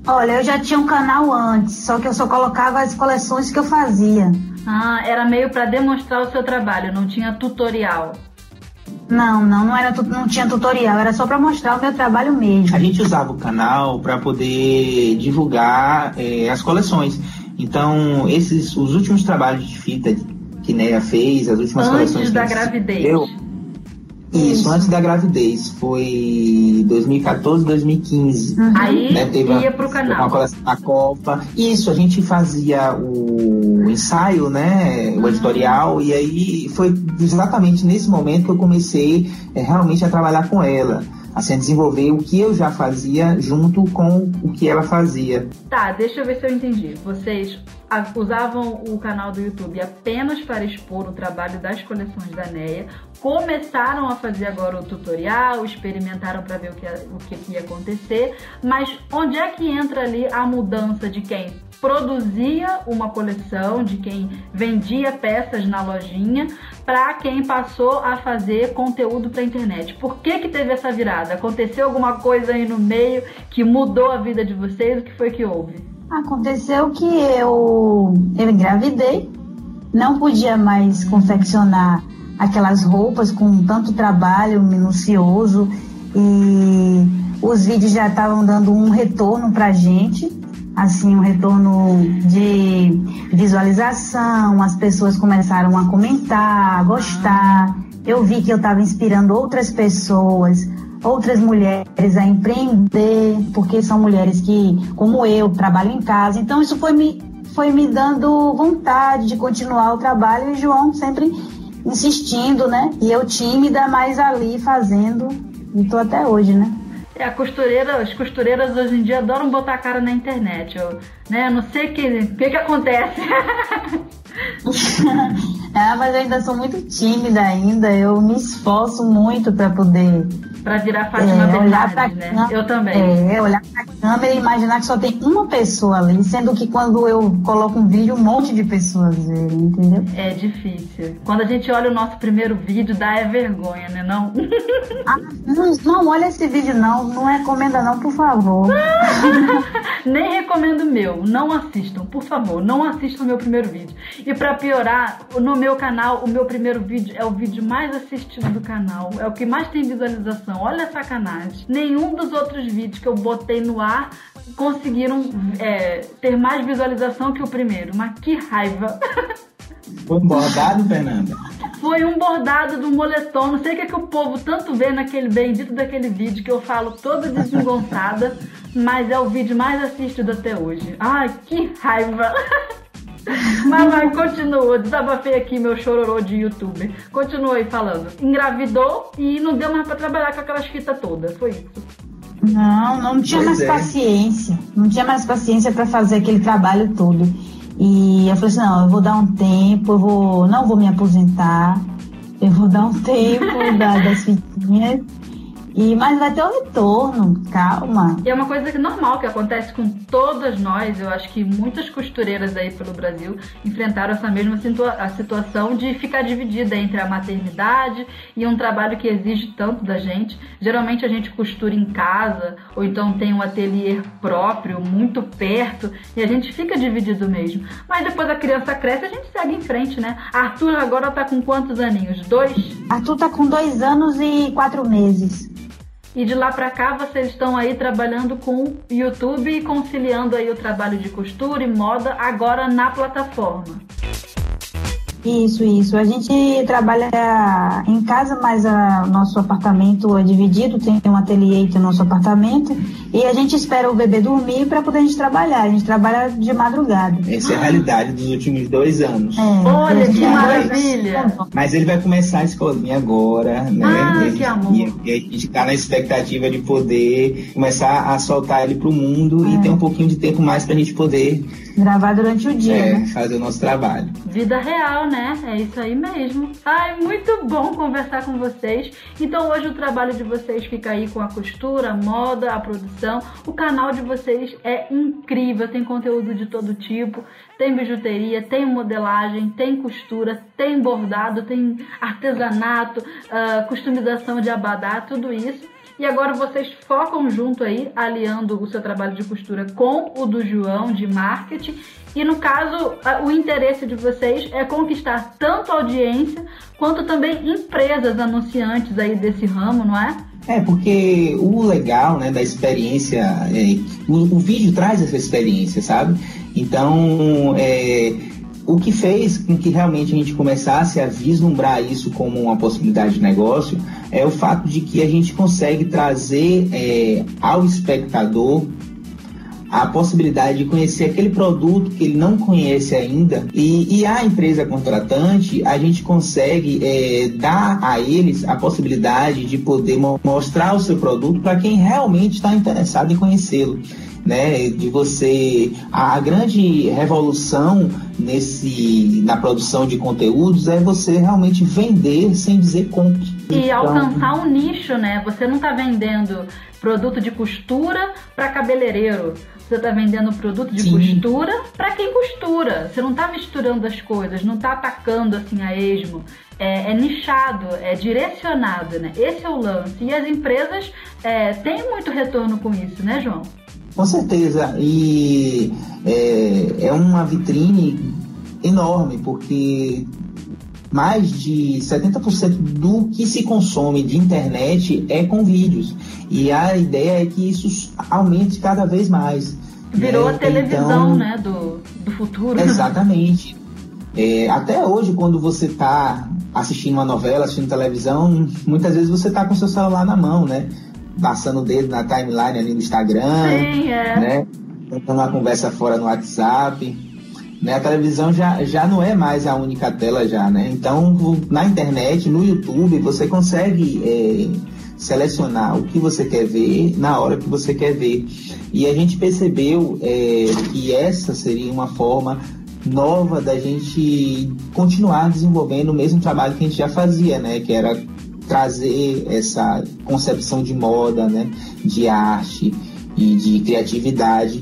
Olha, eu já tinha um canal antes, só que eu só colocava as coleções que eu fazia. Ah, era meio para demonstrar o seu trabalho, não tinha tutorial. Não, não, não era não tinha tutorial, era só para mostrar o meu trabalho mesmo. A gente usava o canal para poder divulgar é, as coleções. Então, esses os últimos trabalhos de fita que Neia fez, as últimas antes coleções da gravidez. Eu, isso, antes da gravidez. Foi 2014, 2015. Uhum. Aí né, teve ia pro canal. Uma coleção da Copa. Isso, a gente fazia o ensaio, né? O uhum. editorial. E aí foi exatamente nesse momento que eu comecei é, realmente a trabalhar com ela assim, a desenvolver o que eu já fazia junto com o que ela fazia. Tá, deixa eu ver se eu entendi. Vocês usavam o canal do YouTube apenas para expor o trabalho das coleções da NEA, começaram a fazer agora o tutorial, experimentaram para ver o que, o que ia acontecer, mas onde é que entra ali a mudança de quem produzia uma coleção, de quem vendia peças na lojinha, para quem passou a fazer conteúdo para internet? Por que que teve essa virada? Aconteceu alguma coisa aí no meio que mudou a vida de vocês? O que foi que houve? Aconteceu que eu, eu engravidei, não podia mais confeccionar aquelas roupas com tanto trabalho minucioso e os vídeos já estavam dando um retorno para gente, assim, um retorno de visualização, as pessoas começaram a comentar, a gostar. Eu vi que eu estava inspirando outras pessoas outras mulheres a empreender, porque são mulheres que, como eu, trabalham em casa. Então isso foi me, foi me dando vontade de continuar o trabalho e João sempre insistindo, né? E eu tímida, mas ali fazendo e tô até hoje, né? É, a costureira, as costureiras hoje em dia adoram botar a cara na internet. Eu, né, não sei o que, que, que acontece. ah, mas eu ainda sou muito tímida ainda. Eu me esforço muito para poder para virar Fátima é, Bernardes, né? Câmera, eu também. É, olhar para a câmera e imaginar que só tem uma pessoa ali, sendo que quando eu coloco um vídeo, um monte de pessoas verem, entendeu? É difícil. Quando a gente olha o nosso primeiro vídeo, dá é vergonha, né? Não? ah, não, não, olha esse vídeo não, não recomenda não, por favor. Nem recomendo o meu, não assistam, por favor, não assistam o meu primeiro vídeo. E para piorar, no meu canal, o meu primeiro vídeo é o vídeo mais assistido do canal, é o que mais tem visualização. Olha a sacanagem. Nenhum dos outros vídeos que eu botei no ar conseguiram é, ter mais visualização que o primeiro. Mas que raiva. Foi um bordado, Fernanda? Foi um bordado do moletom. Não sei o que, é que o povo tanto vê naquele bendito daquele vídeo que eu falo toda desengonçada, mas é o vídeo mais assistido até hoje. Ai, que raiva! Mas vai, continua. Desabafei aqui meu chororô de youtuber. Continua aí falando. Engravidou e não deu mais pra trabalhar com aquelas fitas todas. Foi isso. Não, não tinha pois mais é. paciência. Não tinha mais paciência para fazer aquele trabalho todo. E eu falei assim, não, eu vou dar um tempo, eu vou, não vou me aposentar, eu vou dar um tempo da, das fitinhas e, mas vai ter um retorno, calma. E é uma coisa que normal que acontece com todas nós. Eu acho que muitas costureiras aí pelo Brasil enfrentaram essa mesma situa a situação de ficar dividida entre a maternidade e um trabalho que exige tanto da gente. Geralmente a gente costura em casa ou então tem um ateliê próprio, muito perto, e a gente fica dividido mesmo. Mas depois a criança cresce a gente segue em frente, né? Arthur agora tá com quantos aninhos? Dois? Arthur tá com dois anos e quatro meses. E de lá para cá vocês estão aí trabalhando com YouTube e conciliando aí o trabalho de costura e moda agora na plataforma. Isso, isso. A gente trabalha em casa, mas o nosso apartamento é dividido, tem um ateliê e tem o nosso apartamento. E a gente espera o bebê dormir para poder a gente trabalhar. A gente trabalha de madrugada. Essa é a realidade dos últimos dois anos. É, Olha que maravilha! Mas ele vai começar a escolinha agora, né? Ah, que amor. E, a gente está na expectativa de poder começar a soltar ele para o mundo é. e ter um pouquinho de tempo mais para a gente poder gravar durante o dia, é, né? fazer o nosso trabalho. Vida real, né? É isso aí mesmo. Ai, muito bom conversar com vocês. Então hoje o trabalho de vocês fica aí com a costura, a moda, a produção. O canal de vocês é incrível, tem conteúdo de todo tipo, tem bijuteria, tem modelagem, tem costura, tem bordado, tem artesanato, uh, customização de abadá, tudo isso. E agora vocês focam junto aí, aliando o seu trabalho de costura com o do João de marketing. E no caso, o interesse de vocês é conquistar tanto audiência quanto também empresas anunciantes aí desse ramo, não é? É, porque o legal, né, da experiência, é, o, o, vídeo traz essa experiência, sabe? Então, é, o que fez com que realmente a gente começasse a vislumbrar isso como uma possibilidade de negócio é o fato de que a gente consegue trazer é, ao espectador a possibilidade de conhecer aquele produto que ele não conhece ainda e, e a empresa contratante a gente consegue é, dar a eles a possibilidade de poder mostrar o seu produto para quem realmente está interessado em conhecê-lo né, de você a, a, grande revolução nesse na produção de conteúdos é você realmente vender sem dizer compre. E então, alcançar um nicho, né? Você não está vendendo produto de costura para cabeleireiro. Você está vendendo produto de Sim. costura para quem costura. Você não está misturando as coisas, não está atacando assim a esmo. É, é, nichado, é direcionado, né? Esse é o lance. E as empresas é, têm muito retorno com isso, né, João? Com certeza. E é, é uma vitrine enorme, porque mais de 70% do que se consome de internet é com vídeos. E a ideia é que isso aumente cada vez mais. Virou né? a televisão então, né, do, do futuro. Exatamente. É, até hoje, quando você está assistindo uma novela, assistindo televisão, muitas vezes você está com seu celular na mão, né? passando o dedo na timeline ali no Instagram, Sim, é. né? Tentando uma conversa fora no WhatsApp. Né? A televisão já, já não é mais a única tela já, né? Então, na internet, no YouTube, você consegue é, selecionar o que você quer ver na hora que você quer ver. E a gente percebeu é, que essa seria uma forma nova da gente continuar desenvolvendo o mesmo trabalho que a gente já fazia, né? Que era trazer essa concepção de moda, né? De arte e de criatividade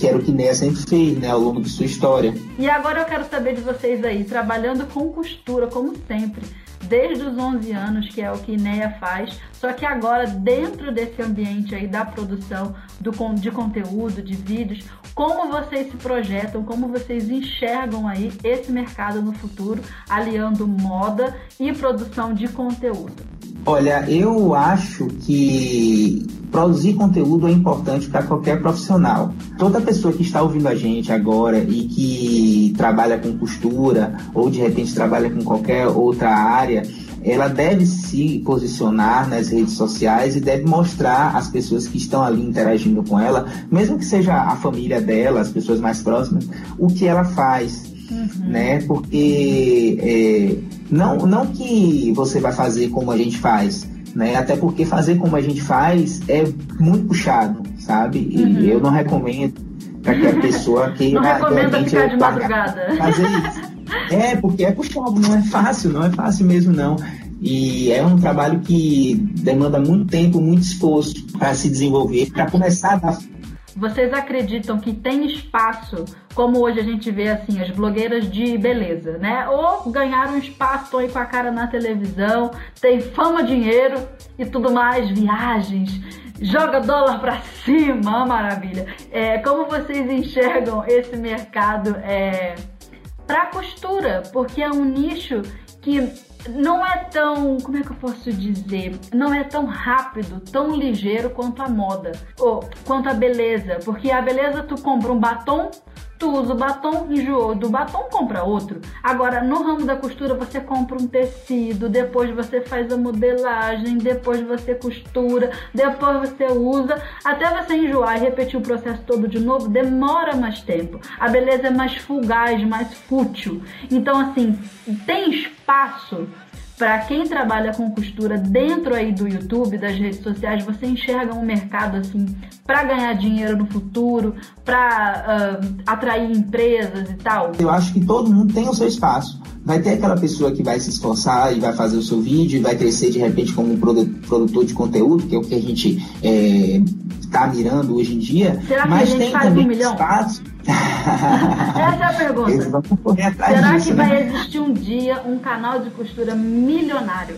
que era o que Neia sempre fez, né, ao longo de sua história. E agora eu quero saber de vocês aí, trabalhando com costura, como sempre, desde os 11 anos, que é o que Neia faz, só que agora dentro desse ambiente aí da produção do, de conteúdo, de vídeos, como vocês se projetam, como vocês enxergam aí esse mercado no futuro, aliando moda e produção de conteúdo? Olha, eu acho que produzir conteúdo é importante para qualquer profissional. Toda pessoa que está ouvindo a gente agora e que trabalha com costura ou de repente trabalha com qualquer outra área, ela deve se posicionar nas redes sociais e deve mostrar às pessoas que estão ali interagindo com ela, mesmo que seja a família dela, as pessoas mais próximas, o que ela faz. Uhum. Né? Porque é, não, não que você vai fazer como a gente faz, né? Até porque fazer como a gente faz é muito puxado, sabe? E uhum. eu não recomendo para que a pessoa que não ficar de madrugada. Fazer isso. É, porque é puxado, não é fácil, não é fácil mesmo não. E é um trabalho que demanda muito tempo, muito esforço para se desenvolver, para começar a dar vocês acreditam que tem espaço, como hoje a gente vê assim, as blogueiras de beleza, né? Ou ganharam espaço, estão aí com a cara na televisão, tem fama, dinheiro e tudo mais, viagens, joga dólar pra cima, maravilha. É, como vocês enxergam esse mercado é, pra costura? Porque é um nicho que não é tão, como é que eu posso dizer? Não é tão rápido, tão ligeiro quanto a moda, ou quanto a beleza, porque a beleza tu compra um batom, tu usa o batom, enjoou do batom, compra outro. Agora, no ramo da costura, você compra um tecido, depois você faz a modelagem, depois você costura, depois você usa, até você enjoar e repetir o processo todo de novo, demora mais tempo. A beleza é mais fugaz, mais fútil. Então, assim, tem espaço para quem trabalha com costura dentro aí do YouTube, das redes sociais, você enxerga um mercado assim para ganhar dinheiro no futuro, para uh, atrair empresas e tal? Eu acho que todo mundo tem o seu espaço. Vai ter aquela pessoa que vai se esforçar e vai fazer o seu vídeo e vai crescer de repente como um produtor de conteúdo, que é o que a gente está é, mirando hoje em dia. Será que mas a gente tem faz também um milhão? espaço Essa é a pergunta. Será disso, que né? vai existir um dia um canal de costura milionário?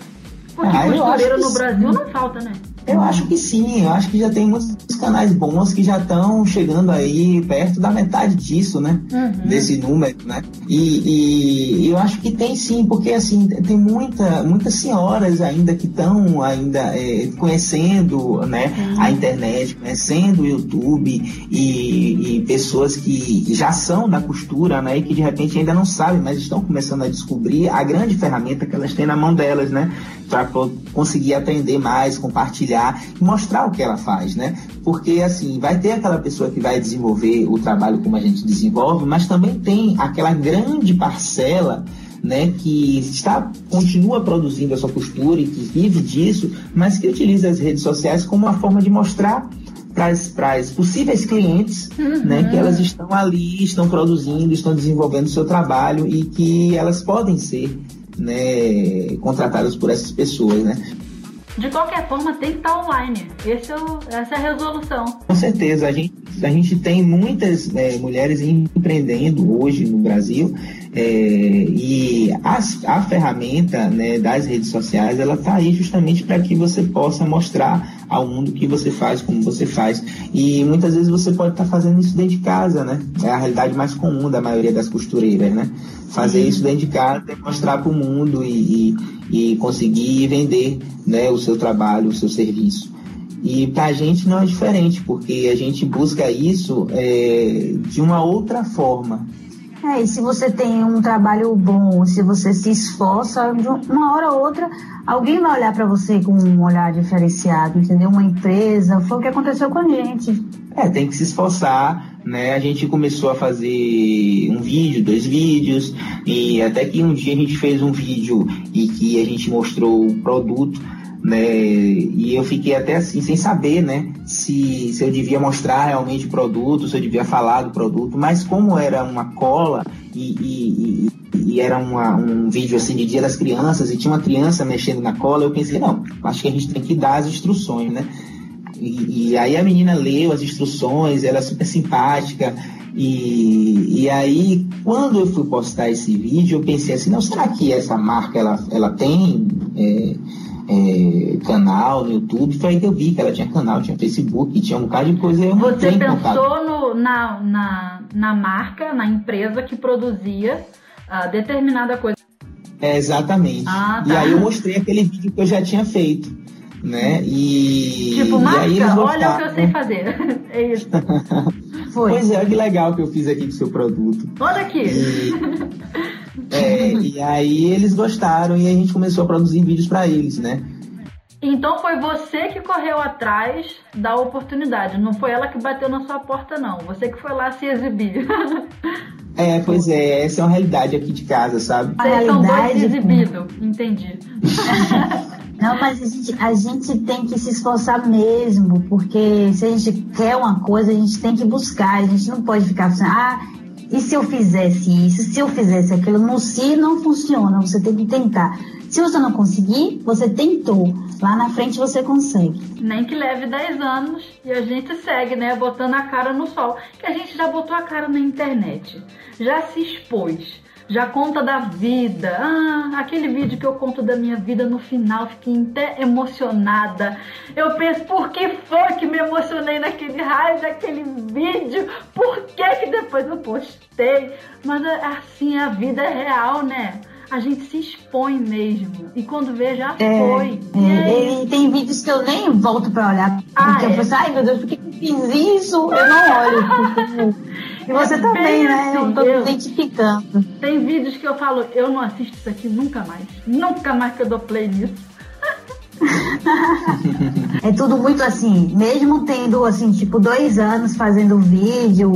Porque Ah, costureiro no Brasil sim. não falta, né? Eu acho que sim, eu acho que já tem muitos canais bons que já estão chegando aí perto da metade disso, né? Uhum. Desse número, né? E, e eu acho que tem sim, porque assim, tem muita, muitas senhoras ainda que estão ainda é, conhecendo né, a internet, conhecendo o YouTube e, e pessoas que já são da costura, né? E que de repente ainda não sabem, mas estão começando a descobrir a grande ferramenta que elas têm na mão delas, né? Para conseguir aprender mais, compartilhar e mostrar o que ela faz, né? Porque assim, vai ter aquela pessoa que vai desenvolver o trabalho como a gente desenvolve, mas também tem aquela grande parcela né, que está continua produzindo a sua costura e que vive disso, mas que utiliza as redes sociais como uma forma de mostrar para as possíveis clientes né, que elas estão ali, estão produzindo, estão desenvolvendo o seu trabalho e que elas podem ser né, contratadas por essas pessoas. Né? De qualquer forma, tem que estar online. Esse é o- essa é a resolução. Com certeza, a gente, a gente tem muitas é, mulheres empreendendo hoje no Brasil é, e as- a ferramenta né, das redes sociais ela está aí justamente para que você possa mostrar ao mundo o que você faz, como você faz e muitas vezes você pode estar fazendo isso dentro de casa, né? É a realidade mais comum da maioria das costureiras, né? Fazer isso dentro de casa e mostrar para o mundo e, e, e conseguir vender né, o seu trabalho, o seu serviço. E para a gente não é diferente, porque a gente busca isso é, de uma outra forma. É, e se você tem um trabalho bom, se você se esforça, de uma hora ou outra, alguém vai olhar para você com um olhar diferenciado, entendeu? Uma empresa, foi o que aconteceu com a gente. É, tem que se esforçar, né, a gente começou a fazer um vídeo, dois vídeos, e até que um dia a gente fez um vídeo e que a gente mostrou o produto, né, e eu fiquei até assim, sem saber, né, se, se eu devia mostrar realmente o produto, se eu devia falar do produto, mas como era uma cola e, e, e, era uma, um vídeo assim de Dia das Crianças e tinha uma criança mexendo na cola, eu pensei, não, acho que a gente tem que dar as instruções, né, e, e, aí a menina leu as instruções, ela é super simpática. E, e aí, quando eu fui postar esse vídeo, eu pensei assim, não, será que essa marca ela, ela tem é, é, canal no YouTube? Foi aí que eu vi que ela tinha canal, tinha Facebook, tinha um bocado de coisa. Eu Você pensou no, na, na, na marca, na empresa que produzia uh, determinada coisa. É, exatamente. Ah, tá. E aí eu mostrei aquele vídeo que eu já tinha feito né? E. Tipo, marca, e olha o que eu sei fazer. é isso. Foi. Pois é, que legal que eu fiz aqui com o seu produto. Olha aqui! E, é, e aí eles gostaram e a gente começou a produzir vídeos para eles, né? Então foi você que correu atrás da oportunidade, não foi ela que bateu na sua porta, não. Você que foi lá se exibir. É, pois é, essa é uma realidade aqui de casa, sabe? Vocês são dois exibidos, entendi. Não, mas a gente, a gente tem que se esforçar mesmo, porque se a gente quer uma coisa, a gente tem que buscar. A gente não pode ficar assim, ah, e se eu fizesse isso, se eu fizesse aquilo? No si não funciona, você tem que tentar. Se você não conseguir, você tentou. Lá na frente você consegue. Nem que leve 10 anos e a gente segue, né? Botando a cara no sol. Que a gente já botou a cara na internet, já se expôs já conta da vida. Ah, aquele vídeo que eu conto da minha vida no final, fiquei até emocionada. Eu penso, por que foi que me emocionei naquele raio daquele vídeo? Por que que depois eu postei? Mas assim, a vida é real, né? a gente se expõe mesmo. E quando vê, já é, foi. É, e tem vídeos que eu nem volto pra olhar. Ah, porque é? eu penso, ai meu Deus, por que eu fiz isso? Eu não olho. e você é também, né? Assim, eu tô eu, me identificando. Tem vídeos que eu falo, eu não assisto isso aqui nunca mais. Nunca mais que eu dou play nisso. é tudo muito assim, mesmo tendo assim, tipo, dois anos fazendo vídeo,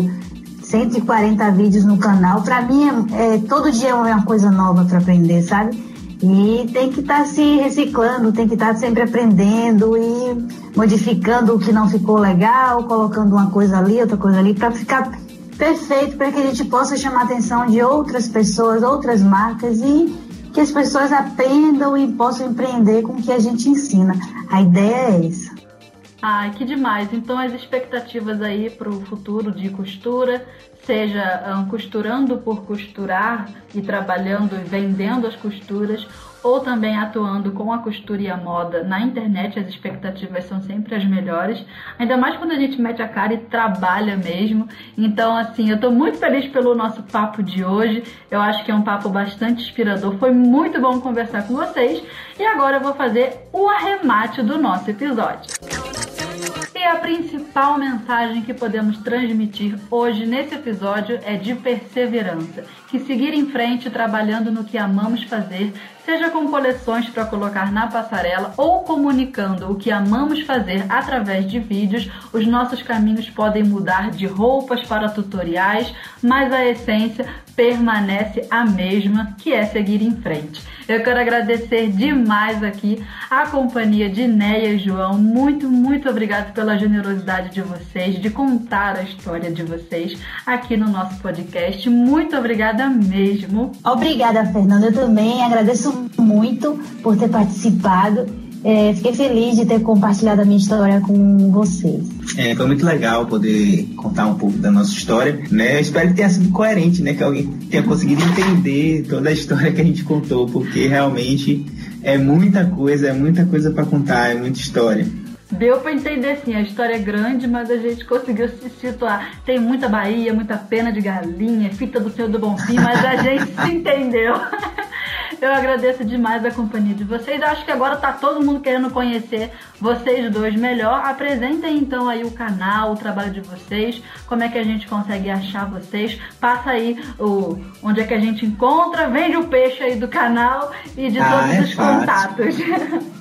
140 vídeos no canal. Para mim, é, é, todo dia é uma coisa nova para aprender, sabe? E tem que estar tá se reciclando, tem que estar tá sempre aprendendo e modificando o que não ficou legal, colocando uma coisa ali, outra coisa ali, para ficar perfeito, para que a gente possa chamar a atenção de outras pessoas, outras marcas e que as pessoas aprendam e possam empreender com o que a gente ensina. A ideia é essa. Ai, que demais. Então as expectativas aí para o futuro de costura, seja um, costurando por costurar e trabalhando e vendendo as costuras, ou também atuando com a costura e a moda na internet, as expectativas são sempre as melhores, ainda mais quando a gente mete a cara e trabalha mesmo. Então, assim, eu estou muito feliz pelo nosso papo de hoje. Eu acho que é um papo bastante inspirador. Foi muito bom conversar com vocês. E agora eu vou fazer o arremate do nosso episódio. E a principal mensagem que podemos transmitir hoje nesse episódio é de perseverança, que seguir em frente trabalhando no que amamos fazer, seja com coleções para colocar na passarela ou comunicando o que amamos fazer através de vídeos, os nossos caminhos podem mudar de roupas para tutoriais, mas a essência permanece a mesma, que é seguir em frente. Eu quero agradecer demais aqui a companhia de Neia e João. Muito, muito obrigado pela generosidade de vocês, de contar a história de vocês aqui no nosso podcast. Muito obrigada mesmo. Obrigada, Fernanda. Eu também agradeço muito por ter participado é, fiquei feliz de ter compartilhado a minha história com vocês. É, foi muito legal poder contar um pouco da nossa história, né? Eu espero que tenha sido coerente, né? Que alguém tenha conseguido entender toda a história que a gente contou, porque realmente é muita coisa, é muita coisa para contar, é muita história. Deu para entender sim, a história é grande, mas a gente conseguiu se situar. Tem muita Bahia, muita pena de galinha, fita do Senhor do Bonfim, mas a gente se entendeu. Eu agradeço demais a companhia de vocês. Acho que agora tá todo mundo querendo conhecer vocês dois melhor. Apresentem então aí o canal, o trabalho de vocês, como é que a gente consegue achar vocês. Passa aí o onde é que a gente encontra, vende o peixe aí do canal e de ah, todos é os fácil. contatos.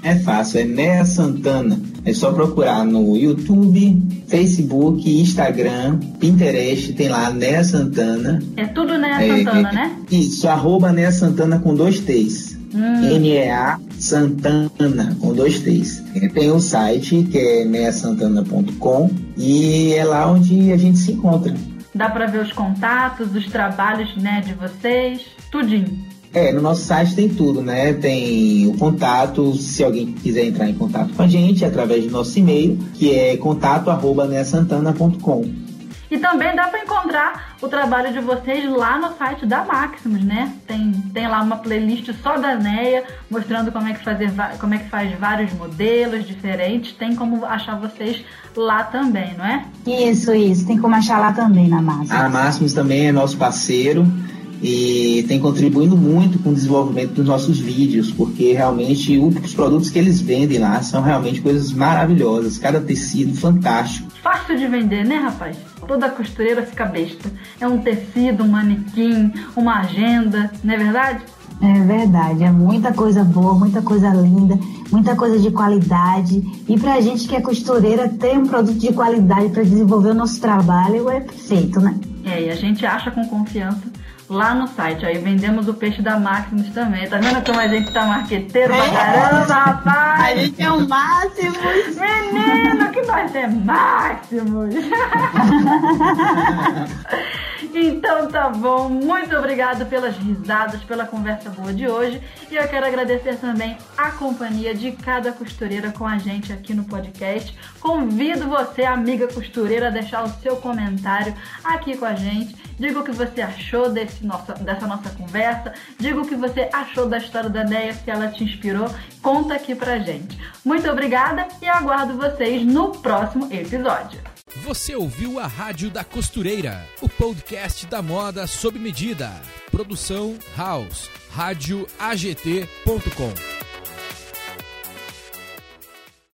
É fácil, é Nea Santana. É só procurar no YouTube, Facebook, Instagram, Pinterest, tem lá Nea Santana. É tudo Nea é, Santana, é, né? Isso, arroba Nea Santana com dois T's. Hum. N-E-A Santana com dois T's. Tem um site que é neasantana.com e é lá onde a gente se encontra. Dá para ver os contatos, os trabalhos né, de vocês, tudinho. É, no nosso site tem tudo, né? Tem o contato, se alguém quiser entrar em contato com a gente, através do nosso e-mail, que é contato@neasantana.com. E também dá para encontrar o trabalho de vocês lá no site da Maximus, né? Tem, tem lá uma playlist só da NEA, mostrando como é, que fazer, como é que faz vários modelos diferentes. Tem como achar vocês lá também, não é? Isso, isso. Tem como achar lá também na Maximus. A Maximus também é nosso parceiro e tem contribuído muito com o desenvolvimento dos nossos vídeos, porque realmente os produtos que eles vendem lá são realmente coisas maravilhosas, cada tecido fantástico. Fácil de vender, né, rapaz? Toda costureira fica besta. É um tecido, um manequim, uma agenda, não é verdade? É verdade, é muita coisa boa, muita coisa linda, muita coisa de qualidade. E pra gente que é costureira, ter um produto de qualidade para desenvolver o nosso trabalho é perfeito, né? É, e a gente acha com confiança lá no site. Aí vendemos o peixe da Maximus também. Tá vendo como a gente tá marqueteiro pra é. caramba, rapaz? A gente é o Máximos. Menino, que nós é Máximos. então tá bom. Muito obrigado pelas risadas, pela conversa boa de hoje. E eu quero agradecer também a companhia de cada costureira com a gente aqui no podcast. Convido você, amiga costureira, a deixar o seu comentário aqui com a gente. Diga o que você achou desse nossa, dessa nossa conversa. Diga o que você achou da história da Neia, se ela te inspirou. Conta aqui pra gente. Muito obrigada e aguardo vocês no próximo episódio. Você ouviu a Rádio da Costureira, o podcast da moda sob medida. Produção House, radioagt.com.